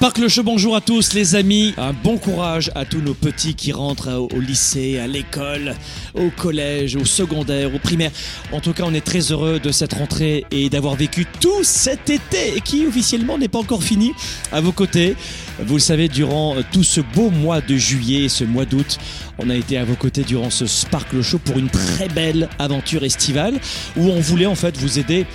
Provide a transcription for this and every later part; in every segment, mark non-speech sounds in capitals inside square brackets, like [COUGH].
Sparkle Show, bonjour à tous les amis. Un bon courage à tous nos petits qui rentrent au lycée, à l'école, au collège, au secondaire, au primaire. En tout cas, on est très heureux de cette rentrée et d'avoir vécu tout cet été qui officiellement n'est pas encore fini à vos côtés. Vous le savez, durant tout ce beau mois de juillet et ce mois d'août, on a été à vos côtés durant ce Sparkle Show pour une très belle aventure estivale où on voulait en fait vous aider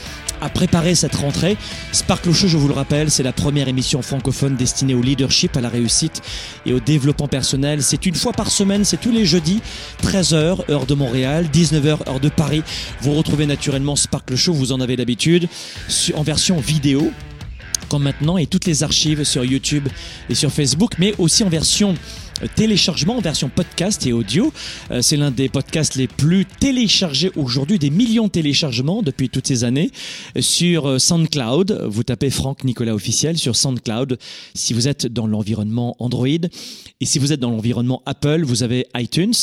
à préparer cette rentrée. Sparkle Show, je vous le rappelle, c'est la première émission francophone destinée au leadership, à la réussite et au développement personnel. C'est une fois par semaine, c'est tous les jeudis, 13h, heure de Montréal, 19h, heure de Paris. Vous retrouvez naturellement Sparkle Show, vous en avez l'habitude, en version vidéo comme maintenant et toutes les archives sur YouTube et sur Facebook, mais aussi en version téléchargement en version podcast et audio. Euh, c'est l'un des podcasts les plus téléchargés aujourd'hui, des millions de téléchargements depuis toutes ces années sur euh, SoundCloud. Vous tapez Franck Nicolas officiel sur SoundCloud si vous êtes dans l'environnement Android. Et si vous êtes dans l'environnement Apple, vous avez iTunes.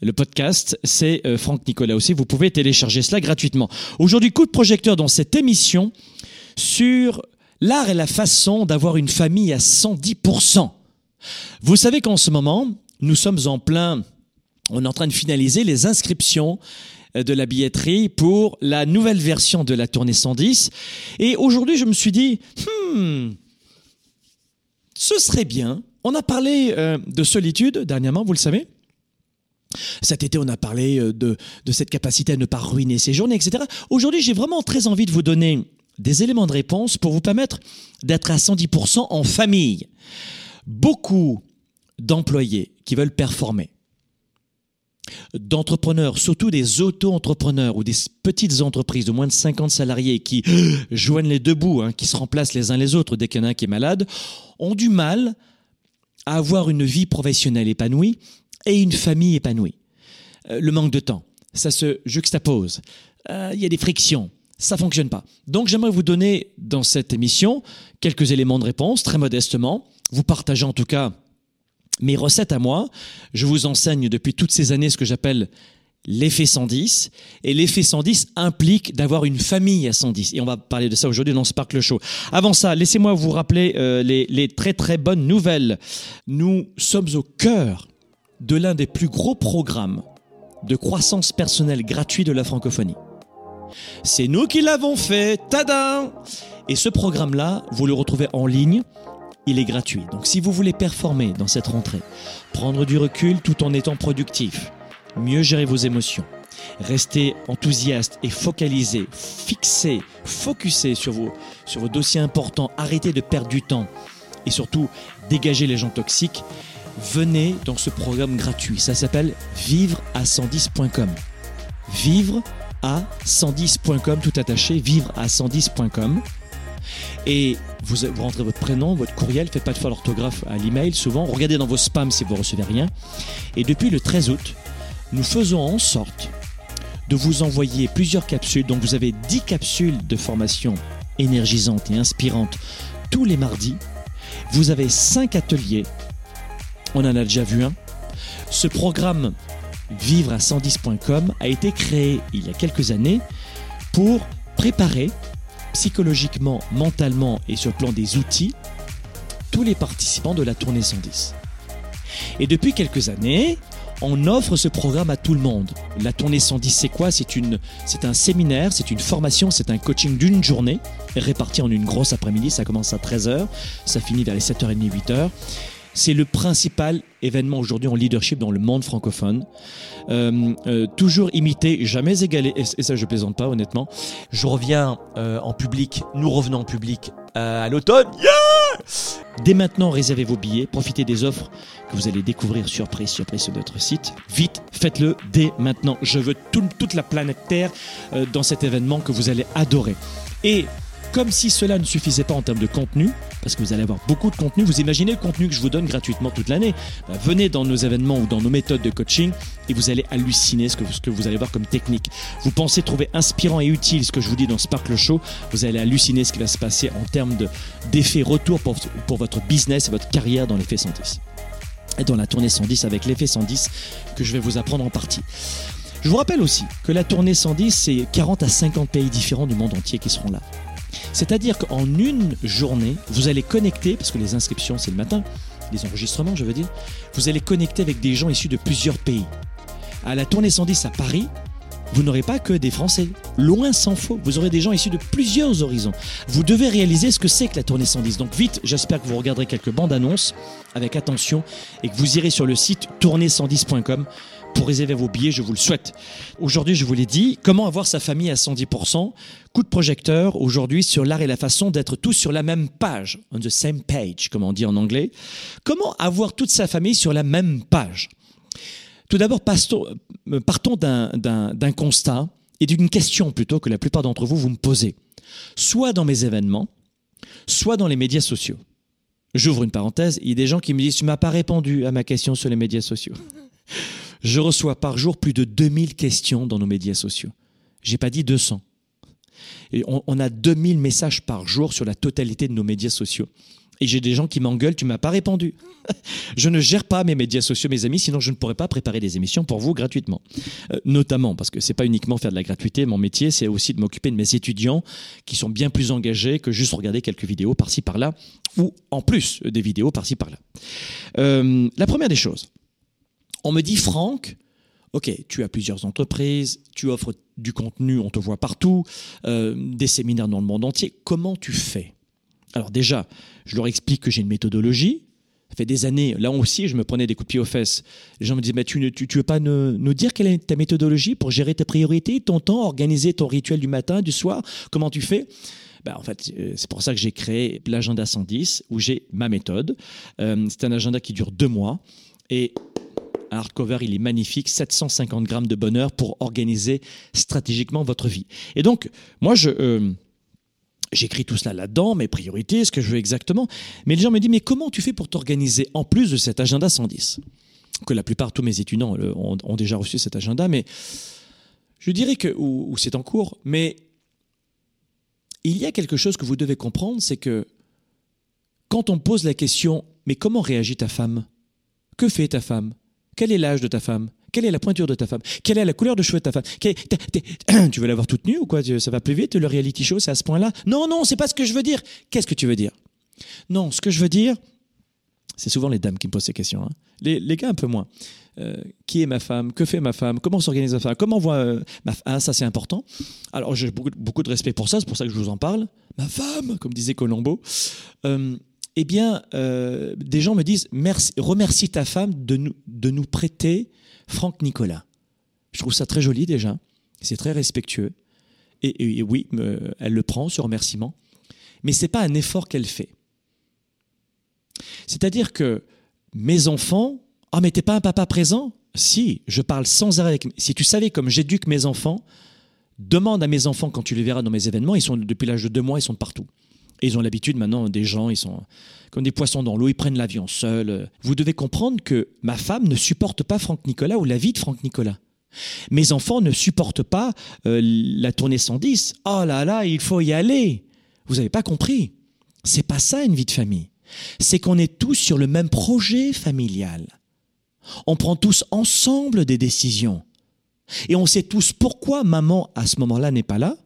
Le podcast, c'est euh, Franck Nicolas aussi. Vous pouvez télécharger cela gratuitement. Aujourd'hui, coup de projecteur dans cette émission sur l'art et la façon d'avoir une famille à 110%. Vous savez qu'en ce moment, nous sommes en plein, on est en train de finaliser les inscriptions euh, de la billetterie pour la nouvelle version de la tournée 110. Et aujourd'hui, je me suis dit, hmm, ce serait bien. On a parlé euh, de solitude dernièrement, vous le savez. Cet été, on a parlé euh, de, de cette capacité à ne pas ruiner ses journées, etc. Aujourd'hui, j'ai vraiment très envie de vous donner des éléments de réponse pour vous permettre d'être à 110% en famille. Beaucoup d'employés qui veulent performer, d'entrepreneurs, surtout des auto-entrepreneurs ou des petites entreprises de moins de 50 salariés qui [GASPS] joignent les deux bouts, hein, qui se remplacent les uns les autres dès qu'il y en a un qui est malade, ont du mal à avoir une vie professionnelle épanouie et une famille épanouie. Euh, le manque de temps, ça se juxtapose. Euh, il y a des frictions ça fonctionne pas. Donc j'aimerais vous donner dans cette émission quelques éléments de réponse, très modestement, vous partagez en tout cas mes recettes à moi. Je vous enseigne depuis toutes ces années ce que j'appelle l'effet 110. Et l'effet 110 implique d'avoir une famille à 110. Et on va parler de ça aujourd'hui dans Sparkle Show. Avant ça, laissez-moi vous rappeler euh, les, les très très bonnes nouvelles. Nous sommes au cœur de l'un des plus gros programmes de croissance personnelle gratuit de la francophonie. C'est nous qui l'avons fait. Tadam Et ce programme-là, vous le retrouvez en ligne. Il est gratuit. Donc si vous voulez performer dans cette rentrée, prendre du recul tout en étant productif, mieux gérer vos émotions, rester enthousiaste et focalisé, fixé, focusé sur vos, sur vos dossiers importants, arrêtez de perdre du temps et surtout dégager les gens toxiques, venez dans ce programme gratuit. Ça s'appelle vivre à 110.com. Vivre à 110.com, tout attaché, vivre à 110.com. Et vous, vous, rentrez votre prénom, votre courriel, faites pas de faute d'orthographe à l'email souvent. Regardez dans vos spams si vous recevez rien. Et depuis le 13 août, nous faisons en sorte de vous envoyer plusieurs capsules. Donc vous avez 10 capsules de formation énergisante et inspirante tous les mardis. Vous avez 5 ateliers. On en a déjà vu un. Ce programme vivre à 110.com a été créé il y a quelques années pour préparer psychologiquement, mentalement et sur le plan des outils tous les participants de la tournée 110. Et depuis quelques années, on offre ce programme à tout le monde. La tournée 110, c'est quoi? C'est une, c'est un séminaire, c'est une formation, c'est un coaching d'une journée réparti en une grosse après-midi. Ça commence à 13h, ça finit vers les 7h30, 8h. C'est le principal événement aujourd'hui en leadership dans le monde francophone. Euh, euh, toujours imité, jamais égalé, et, ça je plaisante pas honnêtement. Je reviens euh, en public, nous revenons en public à l'automne. Yeah Dès maintenant, réservez vos billets, profitez des offres que vous allez découvrir surprise, surprise sur notre site. Vite, faites-le dès maintenant. Je veux tout- toute la planète Terre euh, dans cet événement que vous allez adorer. Et comme si cela ne suffisait pas en termes de contenu, parce que vous allez avoir beaucoup de contenu, vous imaginez le contenu que je vous donne gratuitement toute l'année. Bah, venez dans nos événements ou dans nos méthodes de coaching et vous allez halluciner ce que, vous allez voir comme technique. Vous pensez trouver inspirant et utile ce que je vous dis dans Sparkle Show, vous allez halluciner ce qui va se passer en termes de- d'effet retour pour, pour votre business et votre carrière dans l'effet 110. Et dans la tournée 110 avec l'effet 110 que je vais vous apprendre en partie. Je vous rappelle aussi que la tournée 110, c'est 40 à 50 pays différents du monde entier qui seront là. C'est-à-dire qu'en une journée, vous allez connecter, parce que les inscriptions c'est le matin, les enregistrements je veux dire, vous allez connecter avec des gens issus de plusieurs pays. À la tournée 110 à Paris, vous n'aurez pas que des Français. Loin s'en faut. Vous aurez des gens issus de plusieurs horizons. Vous devez réaliser ce que c'est que la tournée 110. Donc vite, j'espère que vous regarderez quelques bandes annonces avec attention et que vous irez sur le site tournée110.com pour réserver vos billets, je vous le souhaite. Aujourd'hui, je vous l'ai dit, comment avoir sa famille à 110% Coup de projecteur aujourd'hui sur l'art et la façon d'être tous sur la même page, on the same page, comme on dit en anglais. Comment avoir toute sa famille sur la même page? Tout d'abord, partons, euh, partons d'un constat et d'une question plutôt que la plupart d'entre vous vous me posez. Soit dans mes événements, soit dans les médias sociaux. J'ouvre une parenthèse, il y a des gens qui me disent Tu m'as pas répondu à ma question sur les médias sociaux. Je reçois par jour plus de 2000 questions dans nos médias sociaux. J'ai pas dit 200. Et on, a 2000 messages par jour sur la totalité de nos médias sociaux. Et j'ai des gens qui m'engueulent, tu m'as pas répondu. [LAUGHS] je ne gère pas mes médias sociaux, mes amis, sinon je ne pourrais pas préparer des émissions pour vous gratuitement. Euh, notamment parce que c'est pas uniquement faire de la gratuité, mon métier, c'est aussi de m'occuper de mes étudiants qui sont bien plus engagés que juste regarder quelques vidéos par-ci par-là, ou en plus des vidéos par-ci par-là. Euh, la première des choses, on me dit Franck, ok, tu as plusieurs entreprises, tu offres du contenu, on te voit partout, euh, des séminaires dans le monde entier. Comment tu fais? Alors déjà, je leur explique que j'ai une méthodologie. Ça fait des années, là aussi, je me prenais des coups de pied aux fesses. Les gens me disaient, mais tu ne tu, veux pas nous, dire quelle est ta méthodologie pour gérer tes priorités, ton temps, organiser ton rituel du matin, du soir? Comment tu fais? Ben, en fait, euh, c'est pour ça que j'ai créé l'agenda 110, où j'ai ma méthode. Euh, c'est un agenda qui dure deux mois. Et un hardcover, il est magnifique, 750 grammes de bonheur pour organiser stratégiquement votre vie. Et donc, moi, euh, J'écris tout cela là-dedans, mes priorités, ce que je veux exactement. Mais les gens me disent, mais comment tu fais pour t'organiser en plus de cet agenda 110 Que la plupart, tous mes étudiants euh, ont, déjà reçu cet agenda, mais je dirais que, c'est en cours, mais il y a quelque chose que vous devez comprendre, c'est que quand on pose la question, mais comment réagit ta femme? Que fait ta femme? Quel est l'âge de ta femme? Quelle est la pointure de ta femme? Quelle est la couleur de cheveux de ta femme? [CLEARS THROAT] Tu veux l'avoir toute nue ou quoi? Ça va plus vite Le reality show, c'est à ce point-là? Non, non, c'est pas ce que je veux dire. Qu'est-ce que tu veux dire? Non, ce que je veux dire, c'est souvent les dames qui me posent ces questions. hein. Les, les gars, un peu moins. Euh, qui est ma femme? Que fait ma femme? Comment s'organise ma femme? Comment voit euh, ma femme Ah, ça c'est important. Alors j'ai beaucoup, beaucoup de respect pour ça, c'est pour ça que je vous en parle. Ma femme, comme disait Colombo. Euh, eh bien, euh, des gens me disent merci, remercie ta femme de nous, de nous prêter Franck Nicolas. Je trouve ça très joli déjà. C'est très respectueux. Et, oui, elle le prend, ce remerciement. Mais c'est pas un effort qu'elle fait. C'est-à-dire que mes enfants, ah mais t'es pas un papa présent? Si, je parle sans arrêt avec. Si tu savais comme j'éduque mes enfants, demande à mes enfants quand tu les verras dans mes événements, ils sont depuis l'âge de deux mois, ils sont partout. Ils ont l'habitude maintenant des gens, ils sont comme des poissons dans l'eau, ils prennent l'avion seuls. Vous devez comprendre que ma femme ne supporte pas Franck Nicolas ou la vie de Franck Nicolas. Mes enfants ne supportent pas euh, la tournée 110. Oh là là, il faut y aller. Vous n'avez pas compris. C'est pas ça une vie de famille. C'est qu'on est tous sur le même projet familial. On prend tous ensemble des décisions. Et on sait tous pourquoi maman, à ce moment-là, n'est pas là.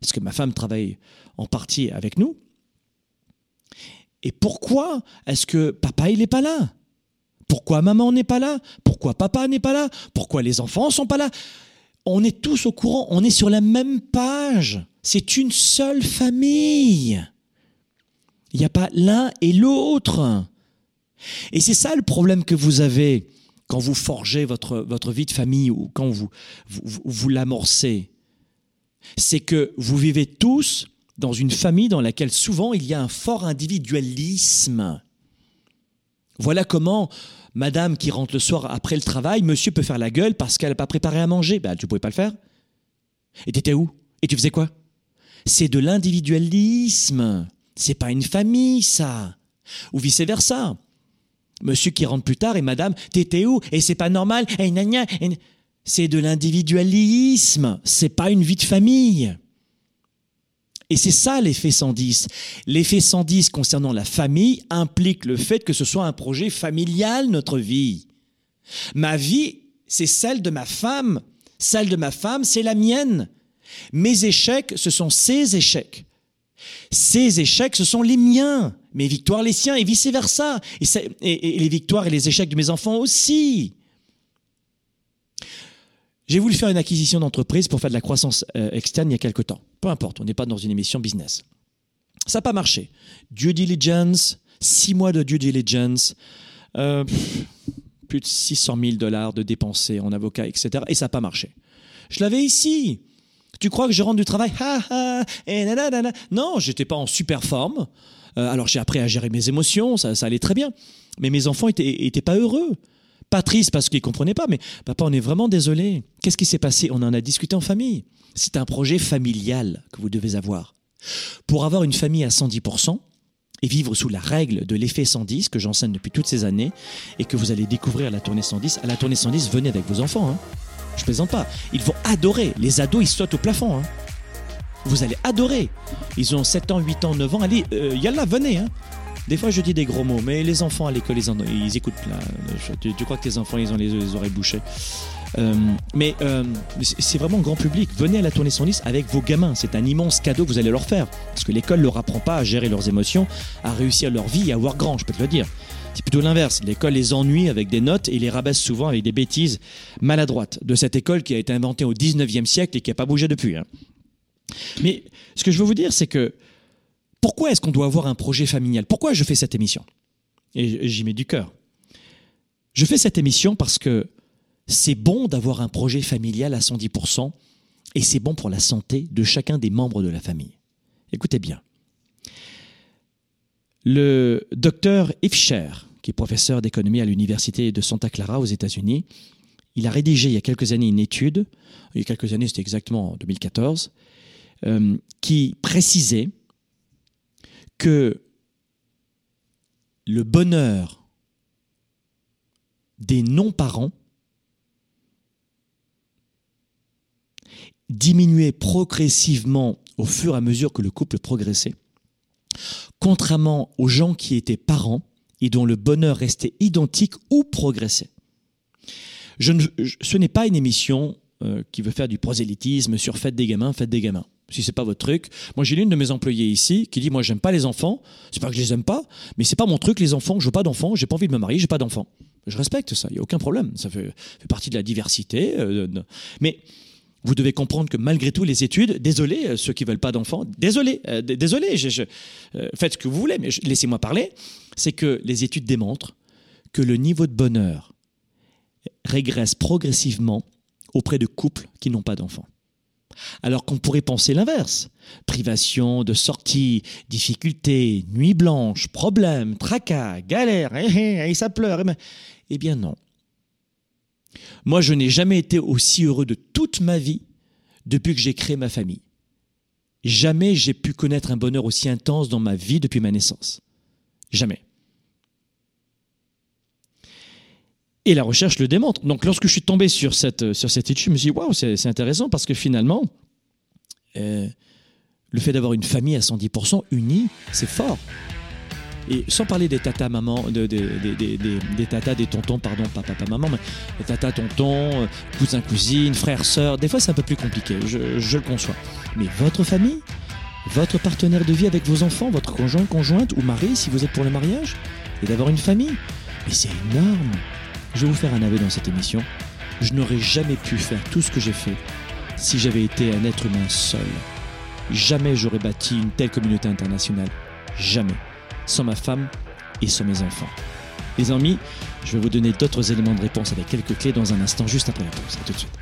Parce que ma femme travaille en partie avec nous. Et pourquoi est-ce que papa, il n'est pas là? Pourquoi maman n'est pas là? Pourquoi papa n'est pas là? Pourquoi les enfants sont pas là? On est tous au courant, on est sur la même page. C'est une seule famille. Il n'y a pas l'un et l'autre. Et c'est ça le problème que vous avez quand vous forgez votre, votre vie de famille ou quand vous, vous, vous l'amorcez. C'est que vous vivez tous dans une famille dans laquelle souvent il y a un fort individualisme. Voilà comment madame qui rentre le soir après le travail, monsieur peut faire la gueule parce qu'elle n'a pas préparé à manger. Ben, tu pouvais pas le faire. Et t'étais où? Et tu faisais quoi? C'est de l'individualisme. C'est pas une famille, ça. Ou vice versa. Monsieur qui rentre plus tard et madame, t'étais où? Et c'est pas normal. Et C'est de l'individualisme. C'est pas une vie de famille. Et c'est ça l'effet 110. L'effet 110 concernant la famille implique le fait que ce soit un projet familial, notre vie. Ma vie, c'est celle de ma femme. Celle de ma femme, c'est la mienne. Mes échecs, ce sont ses échecs. Ses échecs, ce sont les miens. Mes victoires, les siens, et vice-versa. Et, et, les victoires et les échecs de mes enfants aussi. J'ai voulu faire une acquisition d'entreprise pour faire de la croissance euh, externe il y a quelque temps. Peu importe, on n'est pas dans une émission business. Ça n'a pas marché. Due diligence, six mois de due diligence, euh, plus de 600 000 dollars de dépensés en avocat, etc. Et ça n'a pas marché. Je l'avais ici. Tu crois que je rentre du travail? Ha, ha, et Non, j'étais pas en super forme. Euh, alors j'ai appris à gérer mes émotions, ça, allait très bien. Mais mes enfants étaient, étaient pas heureux. Pas tristes parce qu'ils comprenaient pas, mais papa, on est vraiment désolé. Qu'est-ce qui s'est passé? On en a discuté en famille. C'est un projet familial que vous devez avoir. Pour avoir une famille à 110%, et vivre sous la règle de l'effet 110 que j'enseigne depuis toutes ces années et que vous allez découvrir à la tournée 110. À la tournée 110, venez avec vos enfants. Hein. Je plaisante pas. Ils vont adorer. Les ados, ils sautent au plafond. Hein. Vous allez adorer. Ils ont 7 ans, 8 ans, 9 ans. Allez, euh, yalla, venez. Hein. Des fois, je dis des gros mots, mais les enfants à l'école, ils, ils, écoutent. Là. Tu, crois que tes enfants, ils ont les, oreilles bouchées euh, mais euh, c'est vraiment grand public. Venez à la tournée 110 avec vos gamins. C'est un immense cadeau que vous allez leur faire. Parce que l'école ne leur apprend pas à gérer leurs émotions, à réussir leur vie et à avoir grand, je peux te le dire. C'est plutôt l'inverse. L'école les ennuie avec des notes et les rabaisse souvent avec des bêtises maladroites de cette école qui a été inventée au 19e siècle et qui n'a pas bougé depuis. Hein. Mais ce que je veux vous dire, c'est que pourquoi est-ce qu'on doit avoir un projet familial? Pourquoi je fais cette émission? Et j'y mets du cœur. Je fais cette émission parce que c'est bon d'avoir un projet familial à 110% et c'est bon pour la santé de chacun des membres de la famille. Écoutez bien. Le docteur Ifsher, qui est professeur d'économie à l'université de Santa Clara aux États-Unis, il a rédigé il y a quelques années une étude, il y a quelques années, c'était exactement en 2014, euh, qui précisait que le bonheur des non-parents diminuait progressivement au fur et à mesure que le couple progressait, contrairement aux gens qui étaient parents et dont le bonheur restait identique ou progressait. Ce n'est pas une émission euh, qui veut faire du prosélytisme sur faites des gamins, faites des gamins. Si c'est pas votre truc, moi j'ai l'une de mes employés ici qui dit moi j'aime pas les enfants. C'est pas que je les aime pas, mais c'est pas mon truc les enfants. Je veux pas d'enfants, j'ai pas envie de me marier, j'ai pas d'enfants. Je respecte ça, il y a aucun problème. Ça fait, fait partie de la diversité. Euh, mais vous devez comprendre que malgré tout, les études, désolé, euh, ceux qui veulent pas d'enfants, désolé, euh, désolé, faites ce que vous voulez, mais laissez-moi parler, c'est que les études démontrent que le niveau de bonheur régresse progressivement auprès de couples qui n'ont pas d'enfants. Alors qu'on pourrait penser l'inverse. Privation de sortie, difficultés, nuit blanche, problèmes, tracas, galères, et, eh, eh, et ça pleure. Eh, eh bien non. Moi, je n'ai jamais été aussi heureux de toute ma vie depuis que j'ai créé ma famille. Jamais j'ai pu connaître un bonheur aussi intense dans ma vie depuis ma naissance. Jamais. Et la recherche le démontre. Donc lorsque je suis tombé sur cette, sur cette étude, je me suis dit, waouh, c'est intéressant parce que finalement, euh, le fait d'avoir une famille à 110% unie, c'est fort. Et sans parler des tatas maman, de, des tatas, des tontons, pardon, pas papa, maman, mais des tatas, tontons, euh, cousins, cousines, frères, sœurs, des fois c'est un peu plus compliqué, je, je le conçois. Mais votre famille, votre partenaire de vie avec vos enfants, votre conjoint, conjointe ou mari, si vous êtes pour le mariage, et d'avoir une famille, mais c'est énorme. Je vais vous faire un aveu dans cette émission. Je n'aurais jamais pu faire tout ce que j'ai fait si j'avais été un être humain seul. Jamais j'aurais bâti une telle communauté internationale. Jamais sans ma femme et sans mes enfants. Les amis, je vais vous donner d'autres éléments de réponse avec quelques clés dans un instant, juste après la pause. A tout de suite.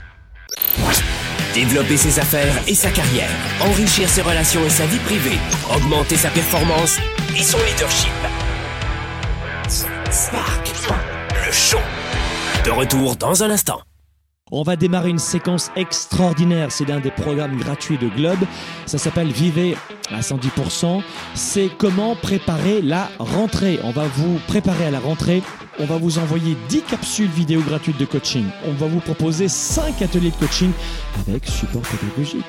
Développer ses affaires et sa carrière, enrichir ses relations et sa vie privée, augmenter sa performance et son leadership. Spark, le show. Retour dans un instant. On va démarrer une séquence extraordinaire. C'est l'un des programmes gratuits de Globe. Ça s'appelle Vivez à 110%. C'est comment préparer la rentrée. On va vous préparer à la rentrée. On va vous envoyer 10 capsules vidéo gratuites de coaching. On va vous proposer 5 ateliers de coaching avec support pédagogique.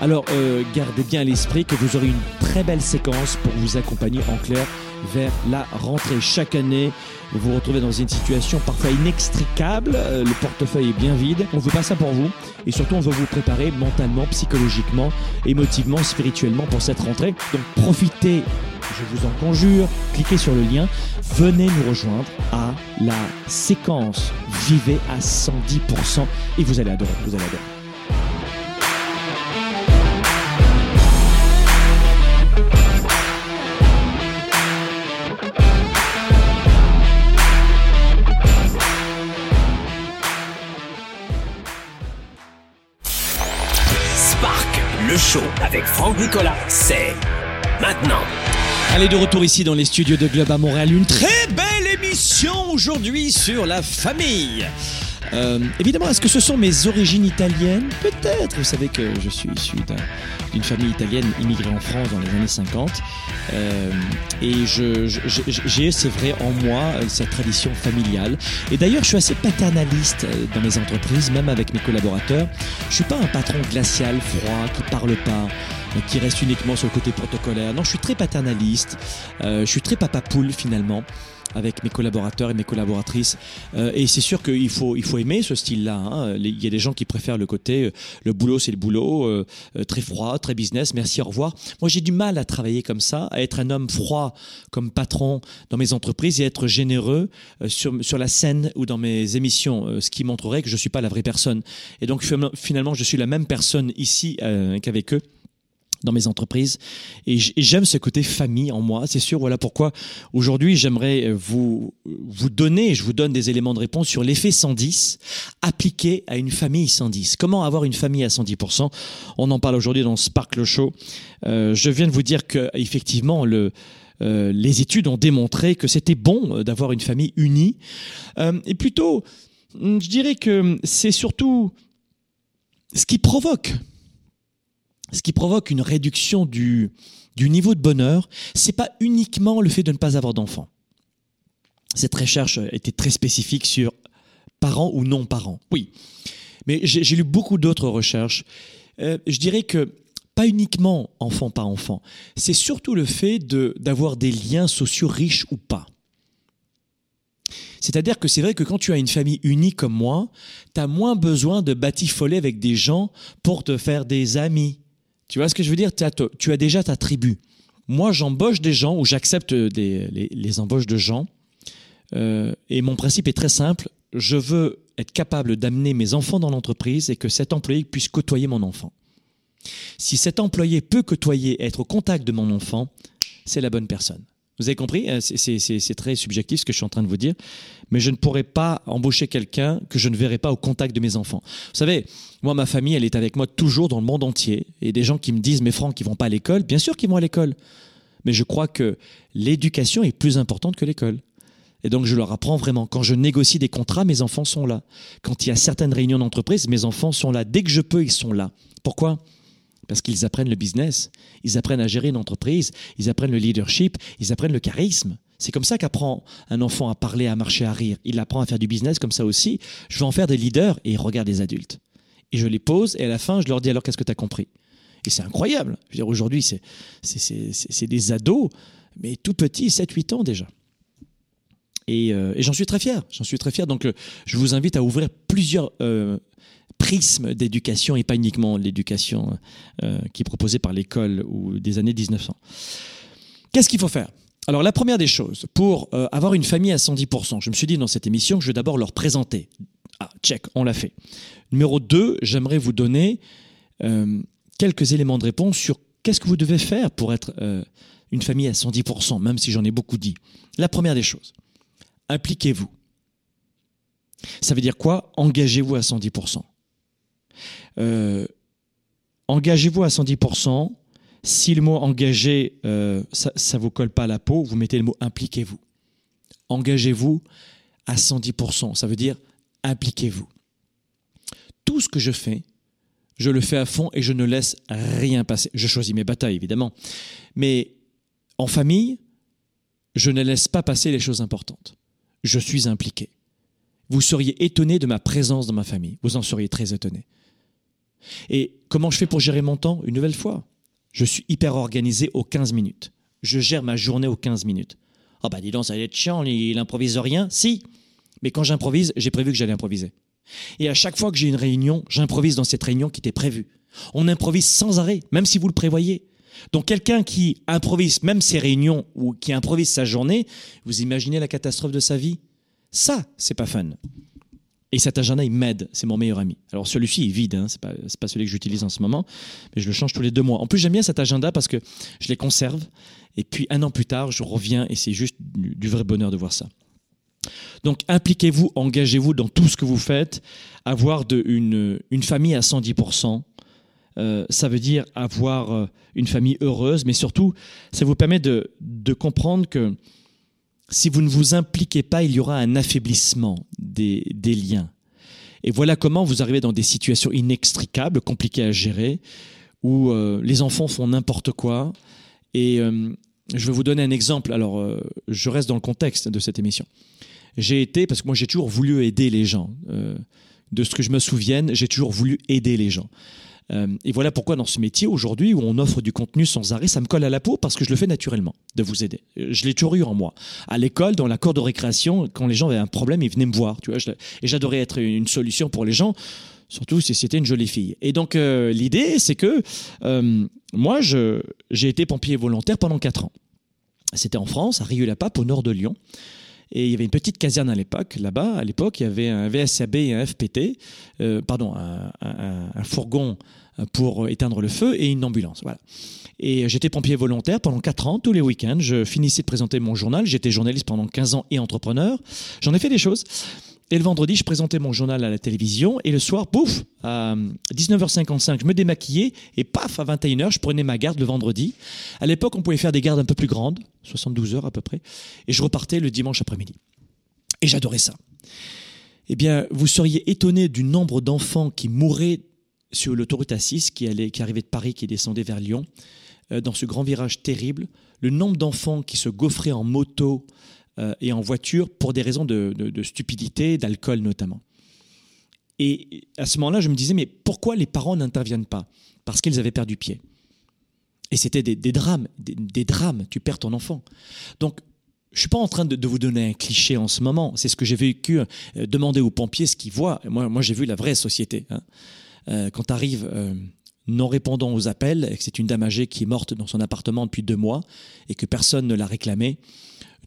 Alors, euh, gardez bien à l'esprit que vous aurez une très belle séquence pour vous accompagner en clair vers la rentrée. Chaque année, vous vous retrouvez dans une situation parfois inextricable, euh, le portefeuille est bien vide. On ne veut pas ça pour vous et surtout on veut vous préparer mentalement, psychologiquement, émotivement, spirituellement pour cette rentrée. Donc profitez, je vous en conjure, cliquez sur le lien, venez nous rejoindre à la séquence Vivez à 110% et vous allez adorer, vous allez adorer. Show avec Franck Nicolas, c'est maintenant. Allez, de retour ici dans les studios de Globe à Montréal. Une très belle émission aujourd'hui sur la famille. Euh, évidemment, est-ce que ce sont mes origines italiennes? Peut-être. Vous savez que je suis issu d'un- d'une famille italienne immigrée en France dans les années 50. Euh, et j'ai, c'est vrai, en moi euh, cette tradition familiale. Et d'ailleurs, je suis assez paternaliste dans mes entreprises, même avec mes collaborateurs. Je suis pas un patron glacial, froid, qui parle pas, qui reste uniquement sur le côté protocolaire. Non, je suis très paternaliste. Euh, je suis très papa poule finalement avec mes collaborateurs et mes collaboratrices. Euh, et c'est sûr qu'il faut, il faut aimer ce style-là. hein. Il y a des gens qui préfèrent le côté euh, le boulot, c'est le boulot, euh, euh, très froid, très business, merci, au revoir. Moi, j'ai du mal à travailler comme ça, à être un homme froid comme patron dans mes entreprises et être généreux euh, sur, sur la scène ou dans mes émissions, euh, ce qui montrerait que je suis pas la vraie personne. Et donc, finalement, je suis la même personne ici euh, qu'avec eux dans mes entreprises. Et j'aime ce côté famille en moi c'est sûr. Voilà pourquoi aujourd'hui j'aimerais euh, vous vous donner je vous donne des éléments de réponse sur l'effet 110 appliqué à une famille 110 comment avoir une famille à 110% on en parle aujourd'hui dans Sparkle Show. Euh, je viens de vous dire que effectivement euh, les études ont démontré que c'était bon d'avoir une famille unie. Et plutôt je dirais que c'est surtout ce qui provoque ce qui provoque une réduction du, niveau de bonheur, c'est pas uniquement le fait de ne pas avoir d'enfants. Cette recherche était très spécifique sur parents ou non parents. Oui, mais j'ai lu beaucoup d'autres recherches. Euh, je dirais que pas uniquement enfant pas enfant, c'est surtout le fait d'avoir des liens sociaux riches ou pas. C'est-à-dire que c'est vrai que quand tu as une famille unie comme moi, tu as moins besoin de batifoler avec des gens pour te faire des amis. Tu vois ce que je veux dire? Tu as déjà ta tribu. Moi, j'embauche des gens ou j'accepte les, les embauches de gens. Euh, et mon principe est très simple. Je veux être capable d'amener mes enfants dans l'entreprise et que cet employé puisse côtoyer mon enfant. Si cet employé peut côtoyer, être au contact de mon enfant, c'est la bonne personne. Vous avez compris c'est- c'est très subjectif ce que je suis en train de vous dire, mais je ne pourrais pas embaucher quelqu'un que je ne verrai pas au contact de mes enfants. Vous savez, moi, ma famille, elle est avec moi toujours dans le monde entier. Et des gens qui me disent, mais Franck, ils vont pas à l'école. Bien sûr qu'ils vont à l'école. Mais je crois que l'éducation est plus importante que l'école. Et donc, je leur apprends vraiment. Quand je négocie des contrats, mes enfants sont là. Quand il y a certaines réunions d'entreprise, mes enfants sont là. Dès que je peux, ils sont là. Pourquoi? Parce qu'ils apprennent le business, ils apprennent à gérer une entreprise, ils apprennent le leadership, ils apprennent le charisme. C'est comme ça qu'apprend un enfant à parler, à marcher, à rire. Il apprend à faire du business comme ça aussi. Je vais en faire des leaders et ils regardent les adultes. Et je les pose et à la fin, je leur dis alors qu'est-ce que tu as compris? Et c'est incroyable. Je veux dire, aujourd'hui, c'est, c'est, des ados, mais tout petits, 7-8 ans déjà. Et, euh, et j'en suis très fier. J'en suis très fier. Donc, euh, je vous invite à ouvrir plusieurs euh, prismes d'éducation et pas uniquement l'éducation euh, qui est proposée par l'école ou des années 1900. Qu'est-ce qu'il faut faire? Alors la première des choses, pour euh, avoir une famille à 110%, je me suis dit dans cette émission que je vais d'abord leur présenter. Ah, check, on l'a fait. Numéro 2, j'aimerais vous donner euh, quelques éléments de réponse sur qu'est-ce que vous devez faire pour être une famille à 110%, même si j'en ai beaucoup dit. La première des choses, impliquez-vous. Ça veut dire quoi? Engagez-vous à 110%. Euh, engagez-vous à 110%. Si le mot engagé, euh, ça ne vous colle pas à la peau, vous mettez le mot impliquez-vous. Engagez-vous à 110%. Ça veut dire impliquez-vous. Tout ce que je fais, je le fais à fond et je ne laisse rien passer. Je choisis mes batailles, évidemment. Mais en famille, je ne laisse pas passer les choses importantes. Je suis impliqué. Vous seriez étonné de ma présence dans ma famille. Vous en seriez très étonné. Et comment je fais pour gérer mon temps Une nouvelle fois, je suis hyper organisé aux 15 minutes. Je gère ma journée aux 15 minutes. Ah bah dis donc, ça va être chiant, il improvise rien. Si, mais quand j'improvise, j'ai prévu que j'allais improviser. Et à chaque fois que j'ai une réunion, j'improvise dans cette réunion qui était prévue. On improvise sans arrêt, même si vous le prévoyez. Donc quelqu'un qui improvise même ses réunions ou qui improvise sa journée, vous imaginez la catastrophe de sa vie? Ça, c'est pas fun. Et cet agenda, il m'aide, c'est mon meilleur ami. Alors celui-ci est vide, hein, c'est pas, pas celui que j'utilise en ce moment, mais je le change tous les deux mois. En plus, j'aime bien cet agenda parce que je les conserve, et puis un an plus tard, je reviens, et c'est juste du vrai bonheur de voir ça. Donc impliquez-vous, engagez-vous dans tout ce que vous faites. Avoir une, une, famille à 110%, euh, ça veut dire avoir euh, une famille heureuse, mais surtout, ça vous permet de, de, comprendre que si vous ne vous impliquez pas, il y aura un affaiblissement des, liens. Et voilà comment vous arrivez dans des situations inextricables, compliquées à gérer, où euh, les enfants font n'importe quoi. Et je vais vous donner un exemple. Alors, je reste dans le contexte de cette émission j'ai été, parce que moi j'ai toujours voulu aider les gens. Euh, de ce que je me souvienne, j'ai toujours voulu aider les gens. Euh, et voilà pourquoi dans ce métier aujourd'hui où on offre du contenu sans arrêt, ça me colle à la peau parce que je le fais naturellement, de vous aider. Je l'ai toujours eu en moi. À l'école, dans la cour de récréation, quand les gens avaient un problème, ils venaient me voir. Tu vois, et j'adorais être une solution pour les gens, surtout si c'était une jolie fille. Et donc euh, l'idée, c'est que moi, j'ai été pompier volontaire pendant 4 ans. C'était en France, à Rieux-la-Pape, au nord de Lyon. Et il y avait une petite caserne à l'époque. Là-bas, à l'époque, il y avait un VSAB et un FPT, euh, pardon, un, fourgon pour éteindre le feu et une ambulance. Voilà. Et j'étais pompier volontaire pendant 4 ans, tous les week-ends. Je finissais de présenter mon journal. J'étais journaliste pendant 15 ans et entrepreneur. J'en ai fait des choses. Et le vendredi, je présentais mon journal à la télévision. Et le soir, pouf, à 19h55, je me démaquillais. Et paf, à 21h, je prenais ma garde le vendredi. À l'époque, on pouvait faire des gardes un peu plus grandes, 72 heures à peu près. Et je repartais le dimanche après-midi. Et j'adorais ça. Eh bien, vous seriez étonné du nombre d'enfants qui mouraient sur l'autoroute A6 qui, allait, qui arrivait de Paris, qui descendait vers Lyon, euh, dans ce grand virage terrible. Le nombre d'enfants qui se gaufraient en moto euh, et en voiture pour des raisons de, stupidité, d'alcool notamment. Et à ce moment-là, je me disais, mais pourquoi les parents n'interviennent pas? Parce qu'ils avaient perdu pied. Et c'était des, drames, des, drames, tu perds ton enfant. Donc, je suis pas en train de, vous donner un cliché en ce moment. C'est ce que j'ai vécu. Euh, demander aux pompiers ce qu'ils voient. Moi, moi j'ai vu la vraie société. Hein. Euh, quand tu arrives non répondant aux appels et que c'est une dame âgée qui est morte dans son appartement depuis deux mois et que personne ne l'a réclamée,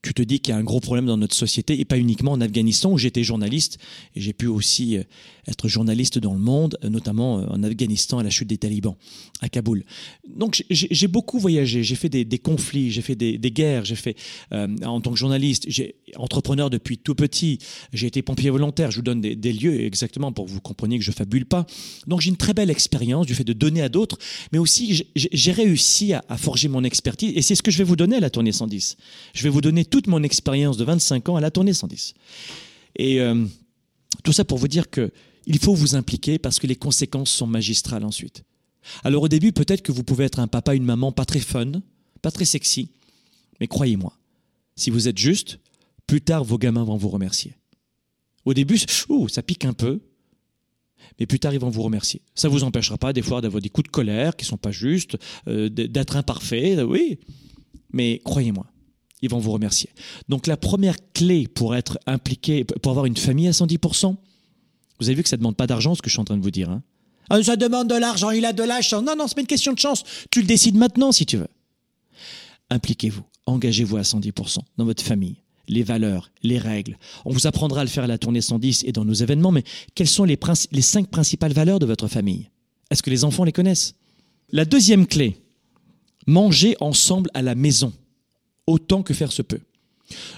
tu te dis qu'il y a un gros problème dans notre société et pas uniquement en Afghanistan où j'étais journaliste et j'ai pu aussi euh, être journaliste dans le monde, euh, notamment euh, en Afghanistan à la chute des talibans, à Kaboul. Donc j'ai beaucoup voyagé, j'ai fait des, conflits, j'ai fait des, guerres, j'ai fait en tant que journaliste, j'ai entrepreneur depuis tout petit, j'ai été pompier volontaire, je vous donne des, lieux exactement pour que vous compreniez que je fabule pas. Donc j'ai une très belle expérience du fait de donner à d'autres, mais aussi j'ai réussi à, à forger mon expertise et c'est ce que je vais vous donner à la tournée 110. Je vais vous donner toute mon expérience de 25 ans à la tournée 110. Et euh, tout ça pour vous dire que il faut vous impliquer parce que les conséquences sont magistrales ensuite. Alors au début, peut-être que vous pouvez être un papa, une maman pas très fun, pas très sexy, mais croyez-moi, si vous êtes juste, plus tard vos gamins vont vous remercier. Au début, ouh, ça pique un peu, mais plus tard ils vont vous remercier. Ça ne vous empêchera pas des fois d'avoir des coups de colère qui sont pas justes, euh, d'être imparfait, oui, mais croyez-moi, ils vont vous remercier. Donc la première clé pour être impliqué, pour avoir une famille à 110%, vous avez vu que ça ne demande pas d'argent, ce que je suis en train de vous dire. Hein ah, ça demande de l'argent, il a de la chance. Non, non, c'est pas une question de chance. Tu le décides maintenant si tu veux. Impliquez-vous, engagez-vous à 110% dans votre famille. Les valeurs, les règles. On vous apprendra à le faire à la tournée 110 et dans nos événements, mais quelles sont les, les cinq principales valeurs de votre famille? Est-ce que les enfants les connaissent? La deuxième clé, mangez ensemble à la maison autant que faire se peut.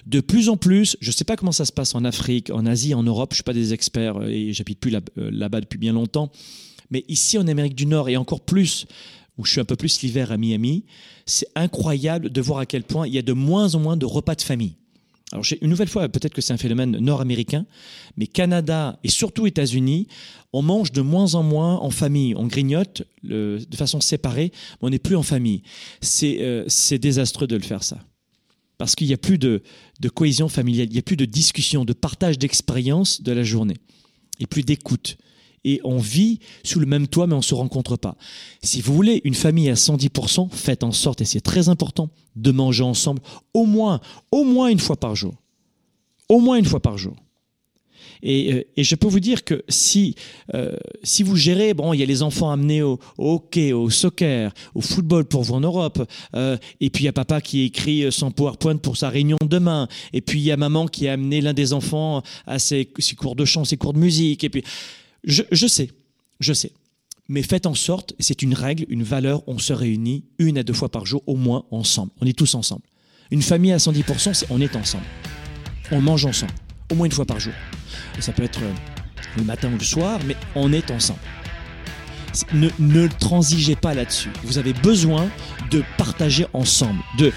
De plus en plus, je ne sais pas comment ça se passe en Afrique, en Asie, en Europe, je ne suis pas des experts euh, et j'habite plus euh, là-bas depuis bien longtemps, Mais ici en Amérique du Nord et encore plus, où je suis un peu plus l'hiver à Miami, c'est incroyable de voir à quel point il y a de moins en moins de repas de famille. Alors, une nouvelle fois, peut-être que c'est un phénomène nord-américain, mais Canada et surtout États-Unis, on mange de moins en moins en famille. On grignote de façon séparée, mais on n'est plus en famille. Euh, c'est désastreux de le faire, ça. Parce qu'il n'y a plus de, cohésion familiale, il n'y a plus de discussion, de partage d'expérience de la journée, et plus d'écoute et on vit sous le même toit mais on ne se rencontre pas. Si vous voulez une famille à 110%, faites en sorte, et c'est très important, de manger ensemble au moins, au moins une fois par jour. Au moins une fois par jour. Et, euh, je peux vous dire que si, euh, si vous gérez, bon, il y a les enfants amenés au, hockey, au soccer, au football pour vous en Europe, euh, et puis il y a papa qui écrit son PowerPoint pour sa réunion demain, et puis il y a maman qui a amené l'un des enfants à ses, cours de chant, ses cours de musique, et puis je, sais, je sais. Mais faites en sorte, c'est une règle, une valeur, on se réunit une à deux fois par jour, au moins ensemble. On est tous ensemble. Une famille à 110%, c'est on est ensemble. On mange ensemble, au moins une fois par jour. Ça peut être euh, le matin ou le soir, mais on est ensemble. Ne, transigez pas là-dessus. Vous avez besoin de partager ensemble, de,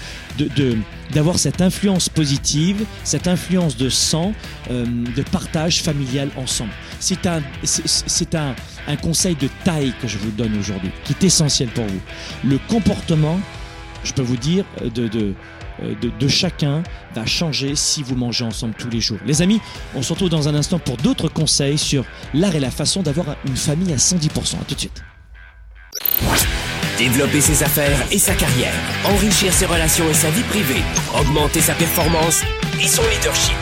d'avoir cette influence positive, cette influence de sang, euh, de partage familial ensemble. C'est un, c'est un, un conseil de taille que je vous donne aujourd'hui, qui est essentiel pour vous. Le comportement, je peux vous dire, de, de, de, de, chacun va changer si vous mangez ensemble tous les jours. Les amis, on se retrouve dans un instant pour d'autres conseils sur l'art et la façon d'avoir une famille à 110%. A tout de suite. Développer ses affaires et sa carrière, enrichir ses relations et sa vie privée, augmenter sa performance et son leadership.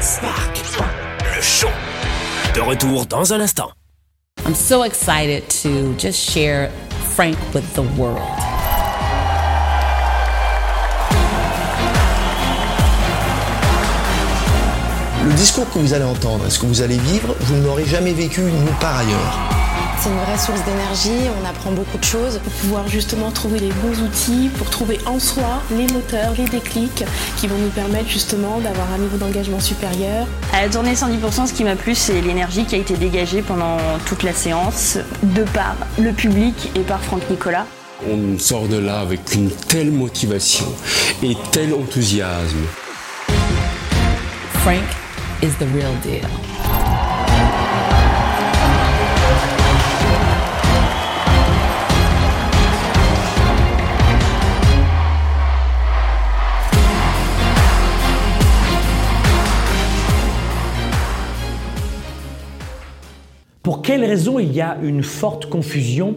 Spark, le show. De retour dans un instant. I'm so excited to just share Frank with the world. Le discours que vous allez entendre et ce que vous allez vivre, vous ne l'aurez jamais vécu nulle part ailleurs. C'est une vraie source d'énergie, on apprend beaucoup de choses pour pouvoir justement trouver les bons outils, pour trouver en soi les moteurs, les déclics qui vont nous permettre justement d'avoir un niveau d'engagement supérieur. À la journée 110%, ce qui m'a plu, c'est l'énergie qui a été dégagée pendant toute la séance, de par le public et par Franck Nicolas. On sort de là avec une telle motivation et tel enthousiasme. Frank is the real deal. Pour quelles raisons il y a une forte confusion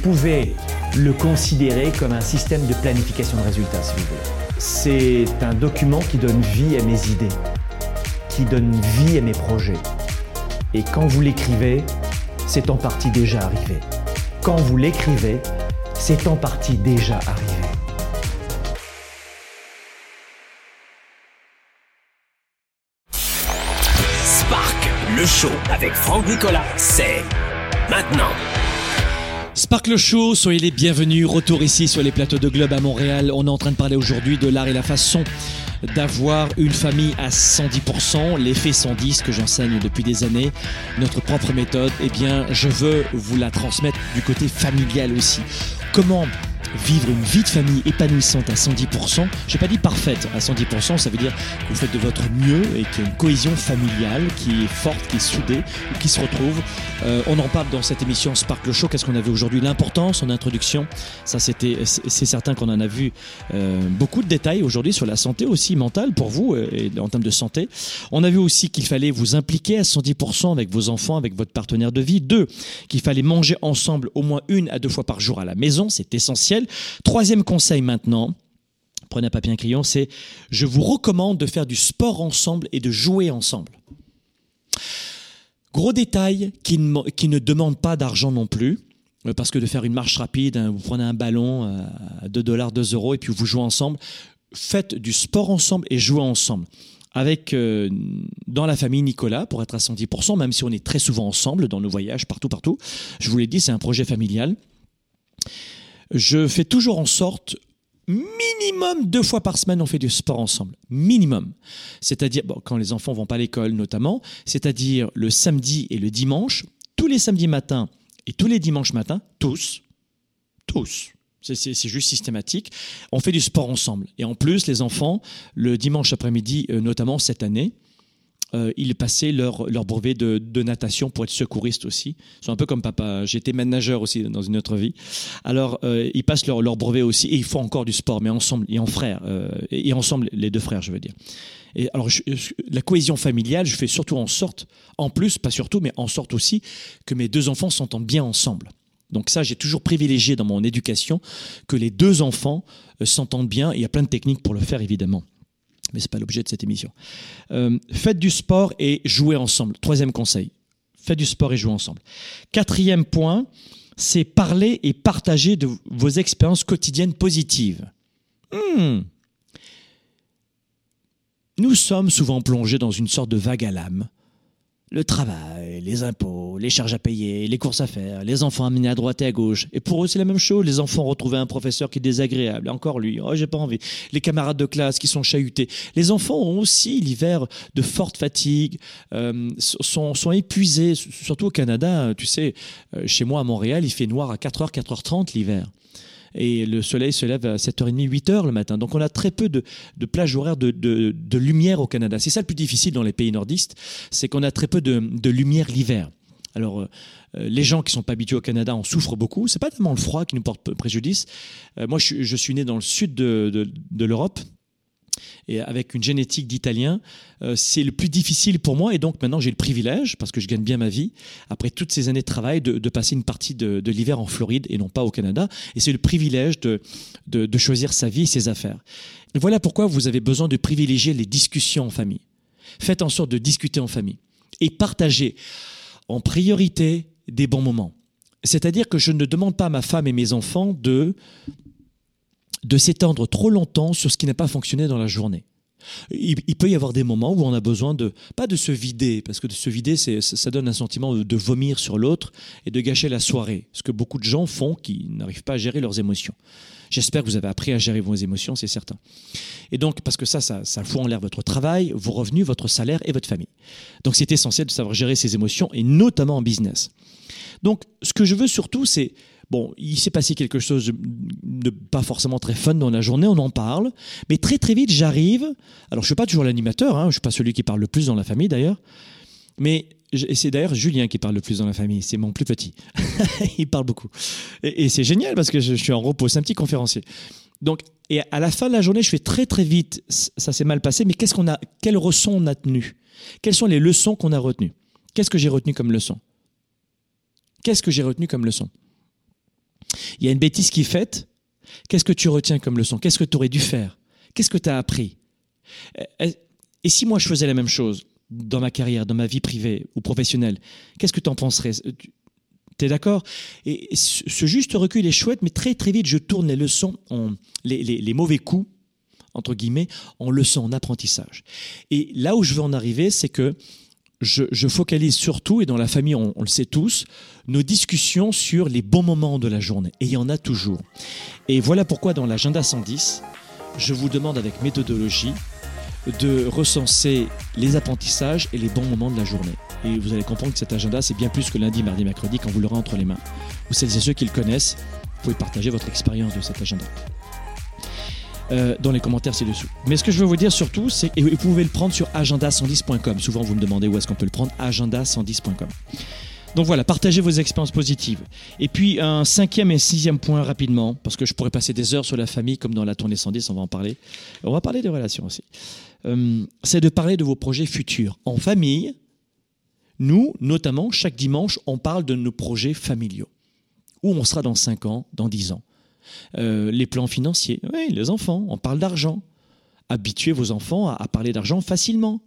Pouvez le considérer comme un système de planification de résultats, si vous. C'est un document qui donne vie à mes idées, qui donne vie à mes projets. Et quand vous l'écrivez, c'est en partie déjà arrivé. Quand vous l'écrivez, c'est en partie déjà arrivé. Le show avec Franck Nicolas, c'est maintenant. Sparkle Show, soyez les bienvenus. Retour ici sur les plateaux de Globe à Montréal. On est en train de parler aujourd'hui de l'art et la façon d'avoir une famille à 110%, l'effet 110 que j'enseigne depuis des années, notre propre méthode, eh bien, je veux vous la transmettre du côté familial aussi. Comment vivre une vie de famille épanouissante à 110%. Je n'ai pas dit parfaite à 110%, ça veut dire que vous faites de votre mieux et qu'il y a une cohésion familiale qui est forte, qui est soudée, qui se retrouve Euh, on en parle dans cette émission Sparkle Show. Qu'est-ce qu'on a vu aujourd'hui L'importance en introduction. Ça, c'était, c'est certain qu'on en a vu euh, beaucoup de détails aujourd'hui sur la santé aussi mentale pour vous euh, et en termes de santé. On a vu aussi qu'il fallait vous impliquer à 110% avec vos enfants, avec votre partenaire de vie. Deux, qu'il fallait manger ensemble au moins une à deux fois par jour à la maison. C'est essentiel. Troisième conseil maintenant prenez un papier et un crayon, c'est je vous recommande de faire du sport ensemble et de jouer ensemble. Gros détail qui ne, demande pas d'argent non plus. euh, Parce que de faire une marche rapide, hein, vous prenez un ballon euh, à 2 dollars, 2 euros, et puis vous jouez ensemble. Faites du sport ensemble et jouez ensemble. Avec, euh, dans la famille Nicolas, pour être à 110%, même si on est très souvent ensemble dans nos voyages, partout, partout. Je vous l'ai dit, c'est un projet familial. Je fais toujours en sorte, minimum deux fois par semaine, on fait du sport ensemble. Minimum. C'est-à-dire, quand les enfants vont pas à l'école notamment, c'est-à-dire le samedi et le dimanche, tous les samedis matins et tous les dimanches matins, tous, tous. C'est juste systématique. On fait du sport ensemble. Et en plus, les enfants, le dimanche après-midi, euh, notamment cette année, euh, ils passaient leur, leur brevet de, de natation pour être secouristes aussi. Ils sont un peu comme papa. J'étais manager aussi dans une autre vie. Alors, euh, ils passent leur, leur brevet aussi et ils font encore du sport, mais ensemble et en frères. euh, et ensemble, les deux frères, je veux dire. Et alors, la cohésion familiale, je fais surtout en sorte, en plus, pas surtout, mais en sorte aussi, que mes deux enfants s'entendent bien ensemble. Donc ça, j'ai toujours privilégié dans mon éducation que les deux enfants euh, s'entendent bien. Il y a plein de techniques pour le faire, évidemment. Mais c'est pas l'objet de cette émission. Euh, faites du sport et jouez ensemble. Troisième conseil. Faites du sport et jouez ensemble. Quatrième point, c'est parler et partager de vos expériences quotidiennes positives. Hmm. Nous sommes souvent plongés dans une sorte de vague à l'âme. Le travail, les impôts, les charges à payer, les courses à faire, les enfants amenés à droite et à gauche. Et pour eux, c'est la même chose. Les enfants retrouver un professeur qui est désagréable. Encore lui. Oh, j'ai pas envie. Les camarades de classe qui sont chahutés. Les enfants ont aussi l'hiver de forte fatigue, euh, sont, sont épuisés. Surtout au Canada, tu sais, euh, chez moi à Montréal, il fait noir à 4h, 4h30 l'hiver et le soleil se lève à 7h30, 8h le matin. Donc on a très peu de, de plages horaires de, lumière au Canada. C'est ça le plus difficile dans les pays nordistes, c'est qu'on a très peu de, lumière l'hiver. Alors euh, les gens qui sont pas habitués au Canada en souffrent beaucoup. C'est pas tellement le froid qui nous porte préjudice. Euh, moi je, suis- né dans le sud de l'Europe et avec une génétique d'italien, euh, c'est le plus difficile pour moi. Et donc maintenant, j'ai le privilège, parce que je gagne bien ma vie, après toutes ces années de travail, de, passer une partie de, l'hiver en Floride et non pas au Canada. Et c'est le privilège de, de, choisir sa vie et ses affaires. Voilà pourquoi vous avez besoin de privilégier les discussions en famille. Faites en sorte de discuter en famille et partagez en priorité des bons moments. C'est-à-dire que je ne demande pas à ma femme et mes enfants de de s'étendre trop longtemps sur ce qui n'a pas fonctionné dans la journée. Il, peut y avoir des moments où on a besoin de, pas de se vider, parce que de se vider, ça ça donne un sentiment de, de vomir sur l'autre et de gâcher la soirée, ce que beaucoup de gens font qui n'arrivent pas à gérer leurs émotions. J'espère que vous avez appris à gérer vos émotions, c'est certain. Et donc, parce que ça, ça, ça fout en l'air votre travail, vos revenus, votre salaire et votre famille. Donc, c'est essentiel de savoir gérer ses émotions, et notamment en business. Donc, ce que je veux surtout, c'est bon, il s'est passé quelque chose de, pas forcément très fun dans la journée, on en parle, mais très très vite, j'arrive. Alors, je suis pas toujours l'animateur, hein, je suis pas celui qui parle le plus dans la famille d'ailleurs, mais c'est d'ailleurs Julien qui parle le plus dans la famille, c'est mon plus petit. [LAUGHS] il parle beaucoup. Et, c'est génial parce que je, suis en repos, c'est un petit conférencier. Donc, et à la fin de la journée, je fais très très vite, ça s'est mal passé, mais qu'est-ce qu'on a, quelle leçon on a tenu Quelles sont les leçons qu'on a retenues? Qu'est-ce que j'ai retenu comme leçon? Qu'est-ce que j'ai retenu comme leçon? Il y a une bêtise qui est faite. Qu'est-ce que tu retiens comme leçon? Qu'est-ce que tu aurais dû faire? Qu'est-ce que tu as appris Euh, Et si moi je faisais la même chose dans ma carrière, dans ma vie privée ou professionnelle, qu'est-ce que tu en penserais Tu es d'accord? Et ce juste recul est chouette, mais très très vite je tourne les leçons, en, les mauvais coups, entre guillemets, en leçons, en apprentissage. Et là où je veux en arriver, c'est que je, focalise surtout, et dans la famille on, on le sait tous, nos discussions sur les bons moments de la journée. Et il y en a toujours. Et voilà pourquoi dans l'agenda 110, je vous demande avec méthodologie de recenser les apprentissages et les bons moments de la journée. Et vous allez comprendre que cet agenda, c'est bien plus que lundi, mardi, mercredi quand vous l'aurez entre les mains. Vous celles et ceux qui le connaissent, vous pouvez partager votre expérience de cet agenda. Euh, dans les commentaires ci-dessous. Mais ce que je veux vous dire surtout, c'est et vous pouvez le prendre sur agenda110.com. Souvent, vous me demandez où est-ce qu'on peut le prendre. agenda110.com. Donc voilà, partagez vos expériences positives. Et puis un cinquième et sixième point rapidement, parce que je pourrais passer des heures sur la famille, comme dans la tournée 110, on va en parler. On va parler des relations aussi. Euh, c'est de parler de vos projets futurs. En famille, nous, notamment, chaque dimanche, on parle de nos projets familiaux. Où on sera dans 5 ans, dans 10 ans. Euh, les plans financiers, oui, les enfants, on parle d'argent. Habituez vos enfants à parler d'argent facilement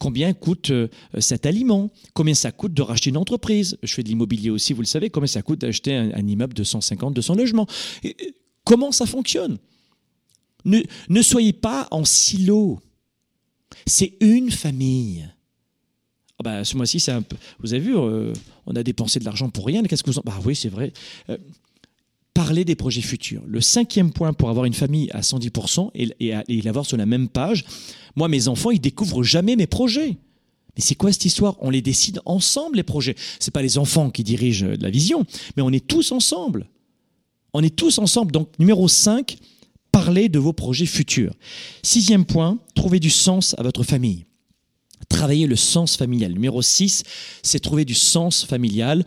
combien coûte euh, cet aliment, combien ça coûte de racheter une entreprise? Je fais de l'immobilier aussi, vous le savez, combien ça coûte d'acheter un, immeuble de 150, 200 logements? comment ça fonctionne? Ne, soyez pas en silo. C'est une famille. Oh bah, ce mois-ci. Vous avez vu, euh, on a dépensé de l'argent pour rien. Qu'est-ce que vous en. Bah oui, c'est vrai. Parler des projets futurs. Le cinquième point pour avoir une famille à 110% et, et, l'avoir sur la même page, moi, mes enfants, ils découvrent jamais mes projets. Mais c'est quoi cette histoire? On les décide ensemble, les projets. C'est pas les enfants qui dirigent la vision, mais on est tous ensemble. On est tous ensemble. Donc, numéro 5, parlez de vos projets futurs. Sixième point, trouvez du sens à votre famille. Travaillez le sens familial. Numéro 6, c'est trouver du sens familial.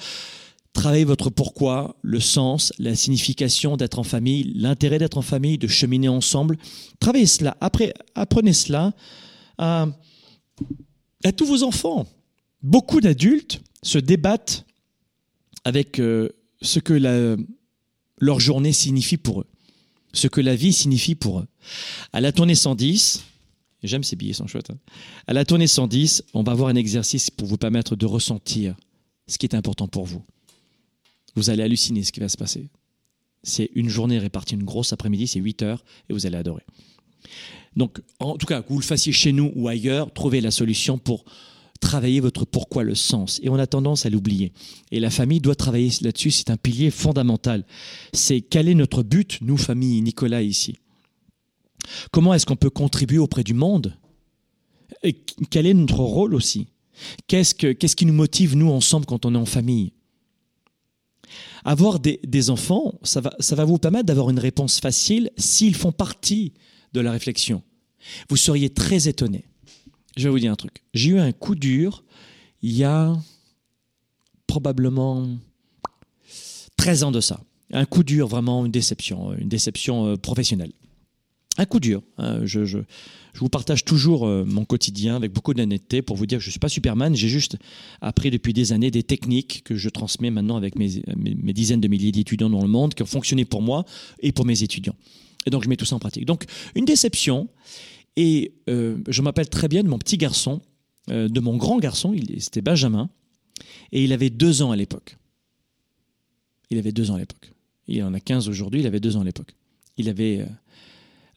Travaillez votre pourquoi, le sens, la signification d'être en famille, l'intérêt d'être en famille, de cheminer ensemble. Travaillez cela. Après, apprenez cela à, tous vos enfants. Beaucoup d'adultes se débattent avec euh, ce que leur journée signifie pour eux, ce que la vie signifie pour eux. À la tournée 110, j'aime ces billets, sont chouettes. Hein. À la tournée 110, on va avoir un exercice pour vous permettre de ressentir ce qui est important pour vous. Vous allez halluciner ce qui va se passer. C'est une journée répartie, une grosse après-midi, c'est 8 heures, et vous allez adorer. Donc, en tout cas, que vous le fassiez chez nous ou ailleurs, trouvez la solution pour travailler votre pourquoi, le sens. Et on a tendance à l'oublier. Et la famille doit travailler là-dessus, c'est un pilier fondamental. C'est quel est notre but, nous, famille, Nicolas, ici? Comment est-ce qu'on peut contribuer auprès du monde? Et quel est notre rôle aussi? Qu'est-ce qui nous motive, nous, ensemble, quand on est en famille? Avoir des, enfants, ça va, ça va vous permettre d'avoir une réponse facile s'ils font partie de la réflexion. Vous seriez très étonné. Je vais vous dire un truc. J'ai eu un coup dur il y a probablement 13 ans de ça. Un coup dur, vraiment une déception, une déception euh, professionnelle. Un coup dur. Hein, je, je, je vous partage toujours euh, mon quotidien avec beaucoup d'honnêteté pour vous dire que je ne suis pas Superman. J'ai juste appris depuis des années des techniques que je transmets maintenant avec mes, mes, dizaines de milliers d'étudiants dans le monde qui ont fonctionné pour moi et pour mes étudiants. Et donc, je mets tout ça en pratique. Donc, une déception. Et euh, je m'appelle très bien de mon petit garçon, euh, de mon grand garçon, c'était Benjamin, et il avait deux ans à l'époque. Il avait deux ans à l'époque. Il en a 15 aujourd'hui, il avait deux ans à l'époque. Il avait.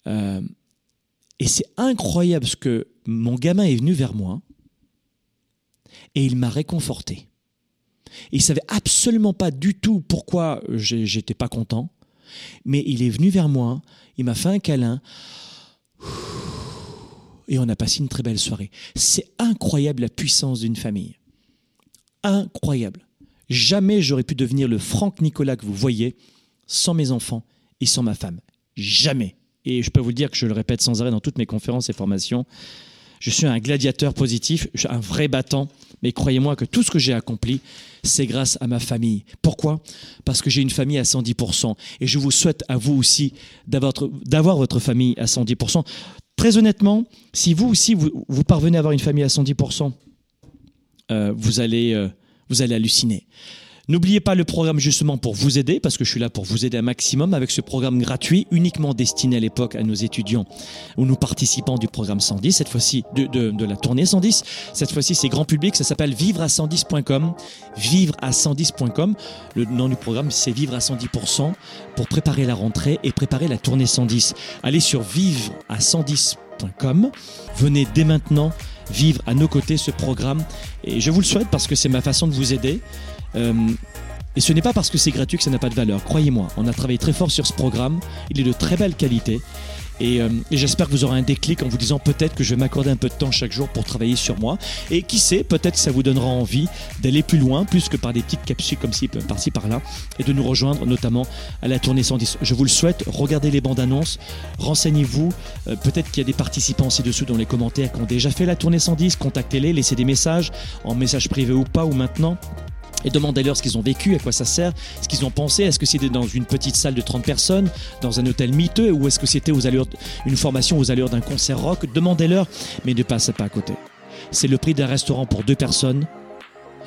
Et c'est incroyable ce que mon gamin est venu vers moi et il m'a réconforté. Il savait absolument pas du tout pourquoi j'étais pas content, mais il est venu vers moi, il m'a fait un câlin et on a passé une très belle soirée. C'est incroyable la puissance d'une famille. Incroyable. Jamais j'aurais pu devenir le Franck Nicolas que vous voyez sans mes enfants et sans ma femme. Jamais. Et je peux vous le dire que je le répète sans arrêt dans toutes mes conférences et formations. Je suis un gladiateur positif, un vrai battant, mais croyez-moi que tout ce que j'ai accompli, c'est grâce à ma famille. Pourquoi? Parce que j'ai une famille à 110%. Et je vous souhaite à vous aussi d'avoir votre famille à 110%. Très honnêtement, si vous aussi, vous, parvenez à avoir une famille à 110%, euh, vous, allez, euh, vous allez halluciner. N'oubliez pas le programme justement pour vous aider, parce que je suis là pour vous aider un maximum avec ce programme gratuit, uniquement destiné à l'époque à nos étudiants ou nos participants du programme 110, cette fois-ci de, la tournée 110. Cette fois-ci, c'est grand public, ça s'appelle vivre à 110.com. Vivre à 110.com. Le nom du programme, c'est vivre à 110% pour préparer la rentrée et préparer la tournée 110. Allez sur vivre à 110.com. Venez dès maintenant vivre à nos côtés ce programme et je vous le souhaite parce que c'est ma façon de vous aider. Euh, et ce n'est pas parce que c'est gratuit que ça n'a pas de valeur. Croyez-moi, on a travaillé très fort sur ce programme. Il est de très belle qualité. Euh, et, j'espère que vous aurez un déclic en vous disant peut-être que je vais m'accorder un peu de temps chaque jour pour travailler sur moi. Et qui sait, peut-être que ça vous donnera envie d'aller plus loin, plus que par des petites capsules comme ci, par-ci, par-là, et de nous rejoindre notamment à la tournée 110. Je vous le souhaite, regardez les bandes annonces, renseignez-vous. Euh, peut-être qu'il y a des participants ci-dessous dans les commentaires qui ont déjà fait la tournée 110. Contactez-les, laissez des messages, en message privé ou pas, ou maintenant et demandez-leur ce qu'ils ont vécu, à quoi ça sert, ce qu'ils ont pensé. Est-ce que c'était dans une petite salle de 30 personnes, dans un hôtel miteux, ou est-ce que c'était aux allures, une formation aux allures d'un concert rock? Demandez-leur, mais ne passez pas à côté. C'est le prix d'un restaurant pour deux personnes.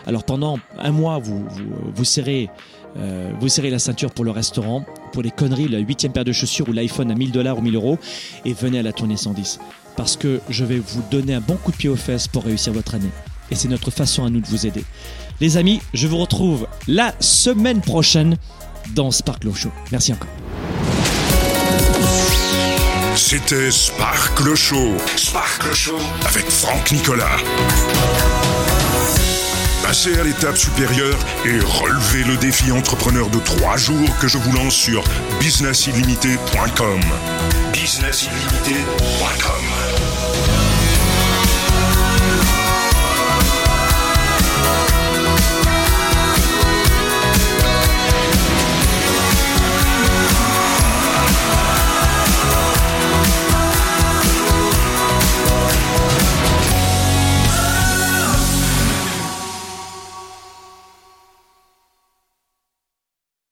Alors pendant un mois, vous, vous, vous serrez, euh, vous serrez la ceinture pour le restaurant, pour les conneries, la huitième paire de chaussures ou l'iPhone à 1000 dollars ou 1000 euros, et venez à la tournée 110. Parce que je vais vous donner un bon coup de pied aux fesses pour réussir votre année. Et c'est notre façon à nous de vous aider. Les amis, je vous retrouve la semaine prochaine dans Sparkle Show. Merci encore. C'était Sparkle Show. Sparkle Show avec Franck Nicolas. Passez à l'étape supérieure et relevez le défi entrepreneur de trois jours que je vous lance sur businessillimité.com. Business Illimité.